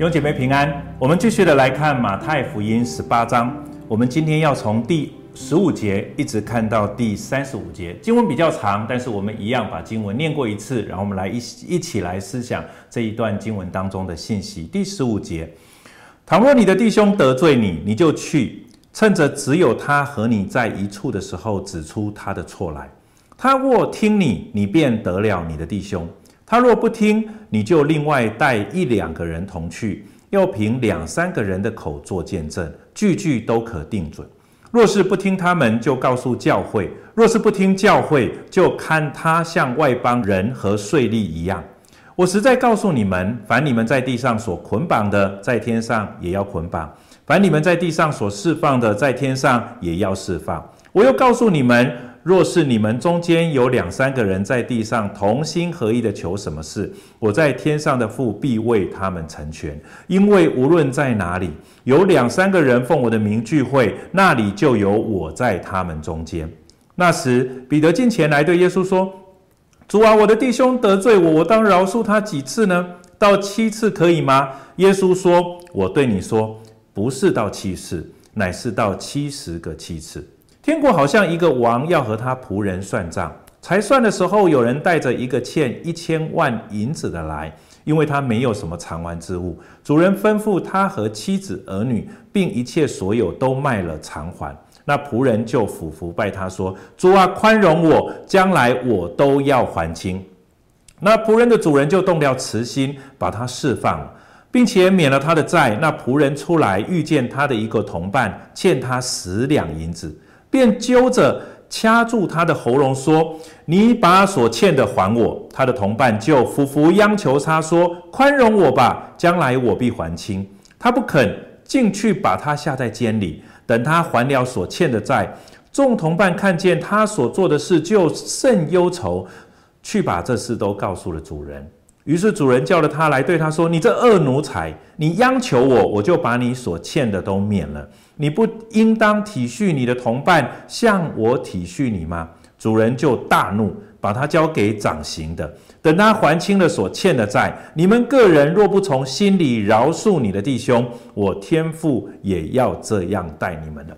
弟兄姐妹平安，我们继续的来看马太福音十八章。我们今天要从第十五节一直看到第三十五节，经文比较长，但是我们一样把经文念过一次，然后我们来一一起来思想这一段经文当中的信息。第十五节：倘若你的弟兄得罪你，你就去，趁着只有他和你在一处的时候，指出他的错来。他若听你，你便得了你的弟兄。他若不听，你就另外带一两个人同去，要凭两三个人的口做见证，句句都可定准。若是不听他们，就告诉教会；若是不听教会，就看他像外邦人和税吏一样。我实在告诉你们，凡你们在地上所捆绑的，在天上也要捆绑；凡你们在地上所释放的，在天上也要释放。我又告诉你们。若是你们中间有两三个人在地上同心合意的求什么事，我在天上的父必为他们成全。因为无论在哪里有两三个人奉我的名聚会，那里就有我在他们中间。那时，彼得进前来对耶稣说：“主啊，我的弟兄得罪我，我当饶恕他几次呢？到七次可以吗？”耶稣说：“我对你说，不是到七次，乃是到七十个七次。”天国好像一个王要和他仆人算账，才算的时候，有人带着一个欠一千万银子的来，因为他没有什么偿还之物。主人吩咐他和妻子儿女，并一切所有都卖了偿还。那仆人就俯伏拜他说：“主啊，宽容我，将来我都要还清。”那仆人的主人就动了慈心，把他释放了，并且免了他的债。那仆人出来遇见他的一个同伴欠他十两银子。便揪着掐住他的喉咙说：“你把所欠的还我。”他的同伴就俯伏央求他说：“宽容我吧，将来我必还清。”他不肯进去，把他下在监里，等他还了所欠的债。众同伴看见他所做的事，就甚忧愁，去把这事都告诉了主人。于是主人叫了他来，对他说：“你这恶奴才，你央求我，我就把你所欠的都免了。”你不应当体恤你的同伴，像我体恤你吗？主人就大怒，把他交给掌刑的，等他还清了所欠的债。你们个人若不从心里饶恕你的弟兄，我天父也要这样待你们了。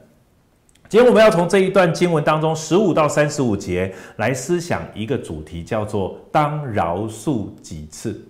今天我们要从这一段经文当中十五到三十五节来思想一个主题，叫做“当饶恕几次”。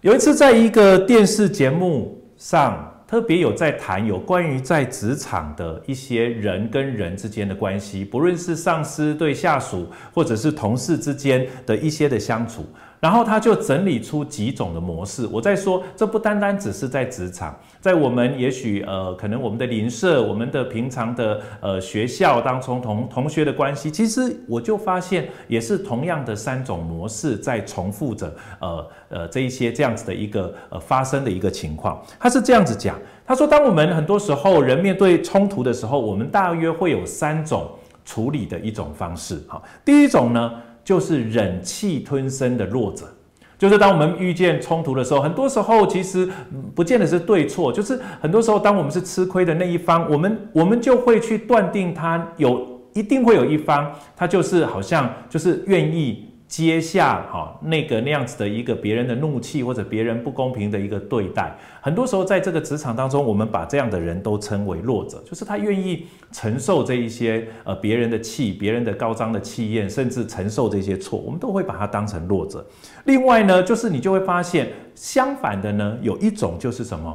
有一次，在一个电视节目上。特别有在谈有关于在职场的一些人跟人之间的关系，不论是上司对下属，或者是同事之间的一些的相处。然后他就整理出几种的模式。我在说，这不单单只是在职场，在我们也许呃，可能我们的邻舍，我们的平常的呃学校当中同同学的关系，其实我就发现也是同样的三种模式在重复着呃呃这一些这样子的一个呃发生的一个情况。他是这样子讲，他说，当我们很多时候人面对冲突的时候，我们大约会有三种处理的一种方式。好，第一种呢。就是忍气吞声的弱者，就是当我们遇见冲突的时候，很多时候其实不见得是对错，就是很多时候当我们是吃亏的那一方，我们我们就会去断定他有一定会有一方，他就是好像就是愿意。接下哈那个那样子的一个别人的怒气或者别人不公平的一个对待，很多时候在这个职场当中，我们把这样的人都称为弱者，就是他愿意承受这一些呃别人的气、别人的高涨的气焰，甚至承受这些错，我们都会把他当成弱者。另外呢，就是你就会发现相反的呢，有一种就是什么，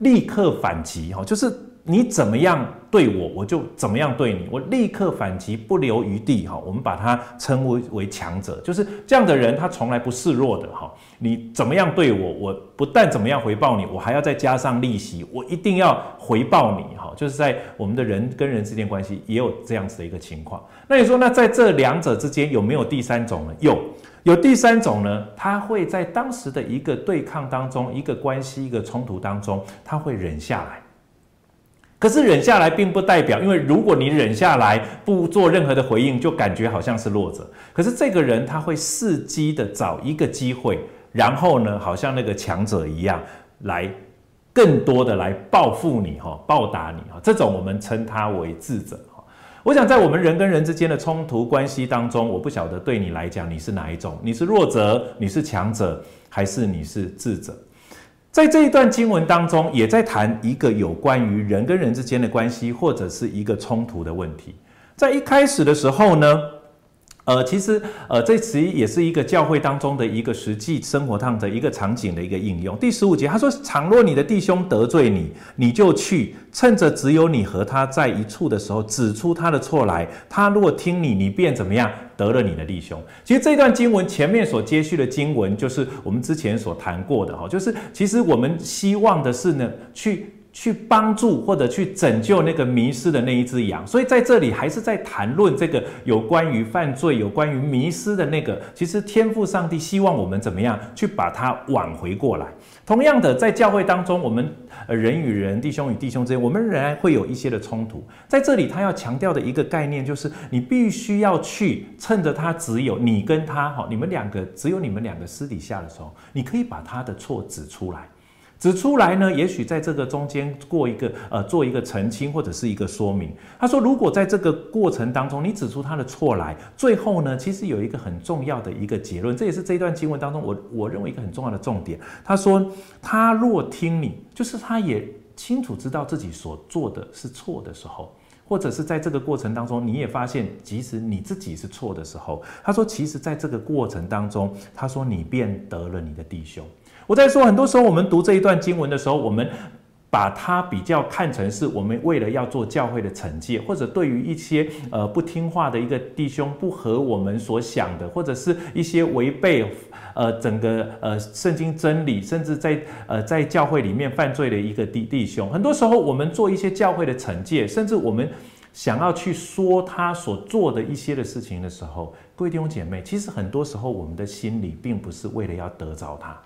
立刻反击哈，就是。你怎么样对我，我就怎么样对你，我立刻反击，不留余地哈。我们把它称为为强者，就是这样的人，他从来不示弱的哈。你怎么样对我，我不但怎么样回报你，我还要再加上利息，我一定要回报你哈。就是在我们的人跟人之间关系也有这样子的一个情况。那你说，那在这两者之间有没有第三种呢？有，有第三种呢？他会在当时的一个对抗当中，一个关系，一个冲突当中，他会忍下来。可是忍下来并不代表，因为如果你忍下来不做任何的回应，就感觉好像是弱者。可是这个人他会伺机的找一个机会，然后呢，好像那个强者一样，来更多的来报复你哈，报答你哈。这种我们称他为智者。我想在我们人跟人之间的冲突关系当中，我不晓得对你来讲你是哪一种，你是弱者，你是强者，还是你是智者？在这一段经文当中，也在谈一个有关于人跟人之间的关系，或者是一个冲突的问题。在一开始的时候呢，呃，其实呃，这其实也是一个教会当中的一个实际生活上的一个场景的一个应用。第十五节他说：“倘若你的弟兄得罪你，你就去，趁着只有你和他在一处的时候，指出他的错来。他如果听你，你便怎么样？”得了你的弟兄，其实这段经文前面所接续的经文，就是我们之前所谈过的哈，就是其实我们希望的是呢，去去帮助或者去拯救那个迷失的那一只羊，所以在这里还是在谈论这个有关于犯罪、有关于迷失的那个，其实天赋上帝希望我们怎么样去把它挽回过来。同样的，在教会当中，我们呃人与人、弟兄与弟兄之间，我们仍然会有一些的冲突。在这里，他要强调的一个概念就是，你必须要去趁着他只有你跟他哈，你们两个只有你们两个私底下的时候，你可以把他的错指出来。指出来呢，也许在这个中间过一个呃，做一个澄清或者是一个说明。他说，如果在这个过程当中你指出他的错来，最后呢，其实有一个很重要的一个结论，这也是这一段经文当中我我认为一个很重要的重点。他说，他若听你，就是他也清楚知道自己所做的是错的时候，或者是在这个过程当中你也发现，即使你自己是错的时候，他说，其实在这个过程当中，他说你便得了你的弟兄。我在说，很多时候我们读这一段经文的时候，我们把它比较看成是我们为了要做教会的惩戒，或者对于一些呃不听话的一个弟兄，不合我们所想的，或者是一些违背呃整个呃圣经真理，甚至在呃在教会里面犯罪的一个弟弟兄。很多时候我们做一些教会的惩戒，甚至我们想要去说他所做的一些的事情的时候，各位弟兄姐妹，其实很多时候我们的心里并不是为了要得着他。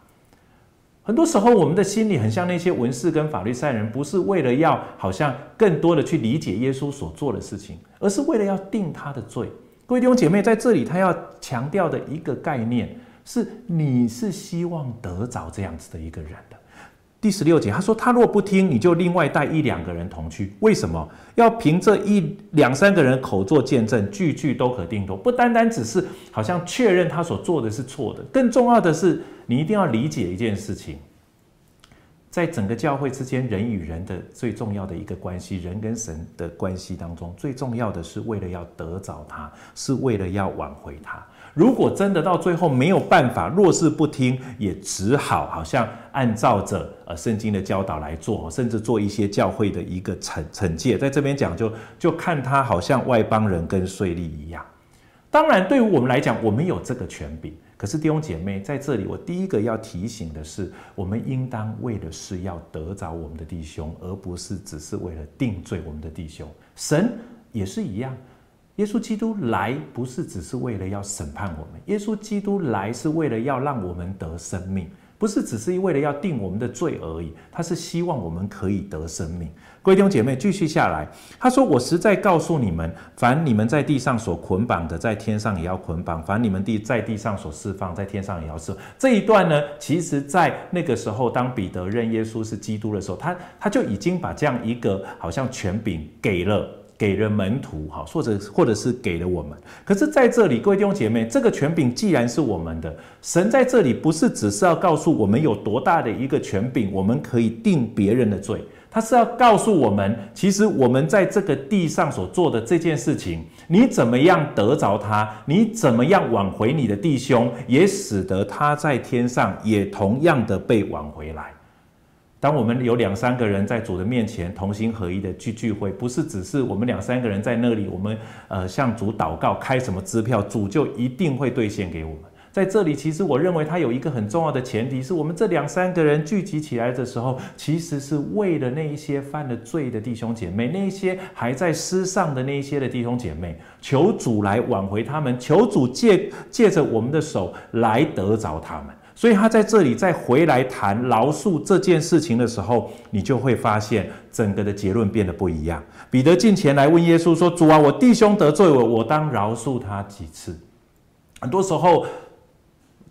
很多时候，我们的心里很像那些文士跟法律赛人，不是为了要好像更多的去理解耶稣所做的事情，而是为了要定他的罪。各位弟兄姐妹，在这里他要强调的一个概念是：你是希望得着这样子的一个人的。第十六节，他说：“他若不听，你就另外带一两个人同去。为什么要凭这一两三个人口做见证，句句都可定夺？不单单只是好像确认他所做的是错的，更重要的是，你一定要理解一件事情，在整个教会之间，人与人的最重要的一个关系，人跟神的关系当中，最重要的是为了要得着他，是为了要挽回他。”如果真的到最后没有办法，若是不听，也只好好像按照着呃圣经的教导来做，甚至做一些教会的一个惩惩戒。在这边讲，就就看他好像外邦人跟税吏一样。当然，对于我们来讲，我们有这个权柄。可是弟兄姐妹，在这里我第一个要提醒的是，我们应当为的是要得着我们的弟兄，而不是只是为了定罪我们的弟兄。神也是一样。耶稣基督来不是只是为了要审判我们，耶稣基督来是为了要让我们得生命，不是只是为了要定我们的罪而已。他是希望我们可以得生命。各位弟兄姐妹，继续下来，他说：“我实在告诉你们，凡你们在地上所捆绑的，在天上也要捆绑；凡你们地在地上所释放，在天上也要释。”这一段呢，其实在那个时候，当彼得认耶稣是基督的时候，他他就已经把这样一个好像权柄给了。给了门徒，哈，或者或者是给了我们。可是在这里，各位弟兄姐妹，这个权柄既然是我们的，神在这里不是只是要告诉我们有多大的一个权柄，我们可以定别人的罪，他是要告诉我们，其实我们在这个地上所做的这件事情，你怎么样得着他，你怎么样挽回你的弟兄，也使得他在天上也同样的被挽回来。当我们有两三个人在主的面前同心合一的去聚会，不是只是我们两三个人在那里，我们呃向主祷告，开什么支票，主就一定会兑现给我们。在这里，其实我认为它有一个很重要的前提，是我们这两三个人聚集起来的时候，其实是为了那一些犯了罪的弟兄姐妹，那一些还在失丧的那一些的弟兄姐妹，求主来挽回他们，求主借借着我们的手来得着他们。所以他在这里再回来谈饶恕这件事情的时候，你就会发现整个的结论变得不一样。彼得进前来问耶稣说：“主啊，我弟兄得罪我，我当饶恕他几次？”很多时候，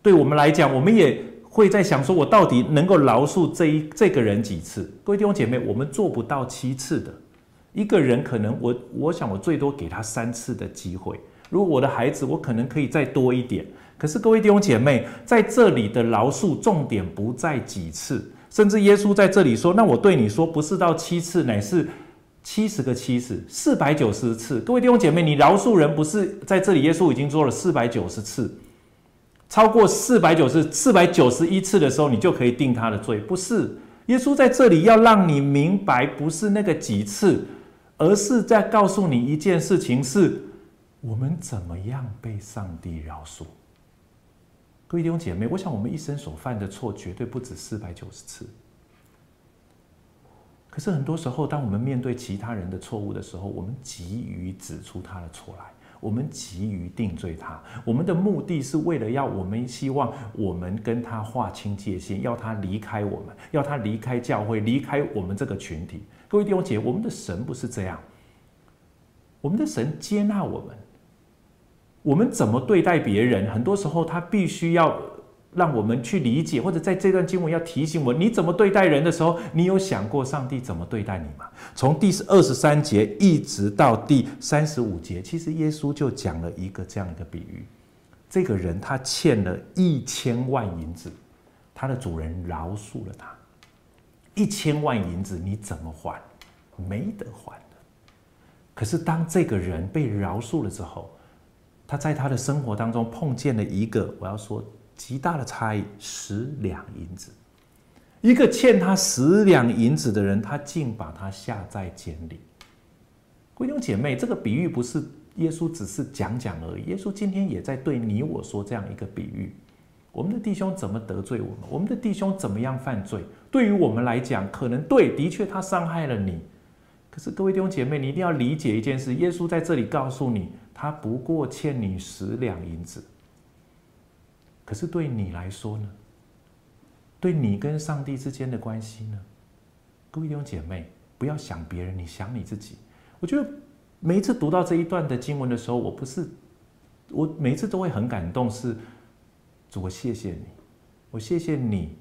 对我们来讲，我们也会在想说：“我到底能够饶恕这一这个人几次？”各位弟兄姐妹，我们做不到七次的。一个人可能我我想我最多给他三次的机会。如果我的孩子，我可能可以再多一点。可是各位弟兄姐妹，在这里的饶恕重点不在几次，甚至耶稣在这里说：“那我对你说，不是到七次，乃是七十个七次，四百九十次。”各位弟兄姐妹，你饶恕人不是在这里？耶稣已经做了四百九十次，超过四百九十四百九十一次的时候，你就可以定他的罪。不是，耶稣在这里要让你明白，不是那个几次，而是在告诉你一件事情：是我们怎么样被上帝饶恕。各位弟兄姐妹，我想我们一生所犯的错绝对不止四百九十次。可是很多时候，当我们面对其他人的错误的时候，我们急于指出他的错来，我们急于定罪他。我们的目的是为了要我们希望我们跟他划清界限，要他离开我们，要他离开教会，离开我们这个群体。各位弟兄姐妹，我们的神不是这样，我们的神接纳我们。我们怎么对待别人？很多时候，他必须要让我们去理解，或者在这段经文要提醒我：你怎么对待人的时候，你有想过上帝怎么对待你吗？从第二十三节一直到第三十五节，其实耶稣就讲了一个这样一个比喻：这个人他欠了一千万银子，他的主人饶恕了他。一千万银子你怎么还？没得还的。可是当这个人被饶恕了之后，他在他的生活当中碰见了一个我要说极大的差异，十两银子。一个欠他十两银子的人，他竟把他下在监里。弟兄姐妹，这个比喻不是耶稣只是讲讲而已，耶稣今天也在对你我说这样一个比喻：我们的弟兄怎么得罪我们？我们的弟兄怎么样犯罪？对于我们来讲，可能对，的确他伤害了你。可是各位弟兄姐妹，你一定要理解一件事：耶稣在这里告诉你。他不过欠你十两银子，可是对你来说呢？对你跟上帝之间的关系呢？各位弟兄姐妹，不要想别人，你想你自己。我觉得每一次读到这一段的经文的时候，我不是，我每一次都会很感动，是主，我谢谢你，我谢谢你，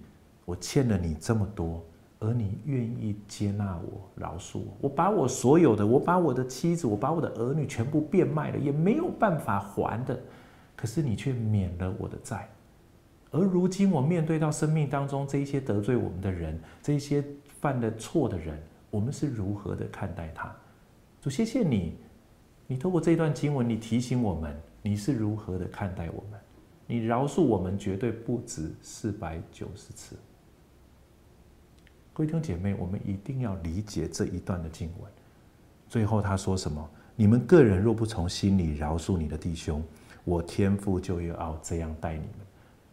我欠了你这么多。而你愿意接纳我、饶恕我，我把我所有的，我把我的妻子，我把我的儿女全部变卖了，也没有办法还的。可是你却免了我的债。而如今我面对到生命当中这一些得罪我们的人，这一些犯了错的人，我们是如何的看待他？主，谢谢你，你透过这段经文，你提醒我们，你是如何的看待我们？你饶恕我们绝对不止四百九十次。各位弟兄姐妹，我们一定要理解这一段的经文。最后他说什么？你们个人若不从心里饶恕你的弟兄，我天父就要这样待你们。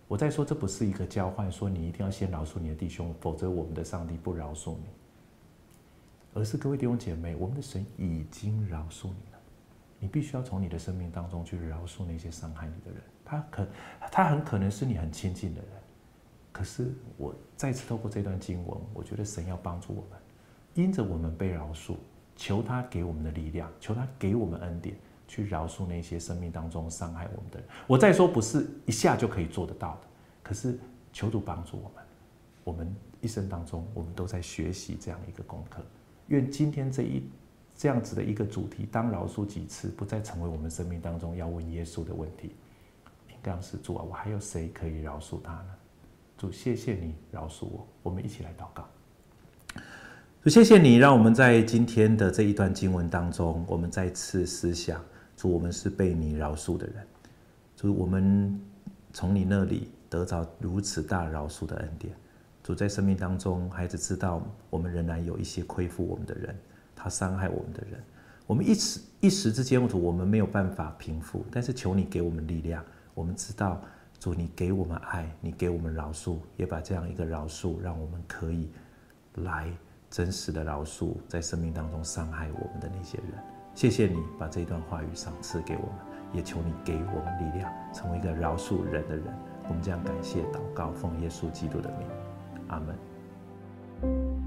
我在说，这不是一个交换，说你一定要先饶恕你的弟兄，否则我们的上帝不饶恕你。而是各位弟兄姐妹，我们的神已经饶恕你了，你必须要从你的生命当中去饶恕那些伤害你的人。他可，他很可能是你很亲近的人。可是我再次透过这段经文，我觉得神要帮助我们，因着我们被饶恕，求他给我们的力量，求他给我们恩典，去饶恕那些生命当中伤害我们的人。我再说不是一下就可以做得到的，可是求主帮助我们。我们一生当中，我们都在学习这样一个功课。愿今天这一这样子的一个主题，当饶恕几次，不再成为我们生命当中要问耶稣的问题。应该是主啊，我还有谁可以饶恕他呢？主，谢谢你饶恕我。我们一起来祷告。主，谢谢你，让我们在今天的这一段经文当中，我们再次思想：主，我们是被你饶恕的人。主，我们从你那里得到如此大饶恕的恩典。主，在生命当中，孩子知道我们仍然有一些亏负我们的人，他伤害我们的人。我们一时一时之间，主，我们没有办法平复，但是求你给我们力量。我们知道。主，你给我们爱，你给我们饶恕，也把这样一个饶恕，让我们可以来真实的饶恕在生命当中伤害我们的那些人。谢谢你把这段话语赏赐给我们，也求你给我们力量，成为一个饶恕人的人。我们这样感谢祷告，奉耶稣基督的名，阿门。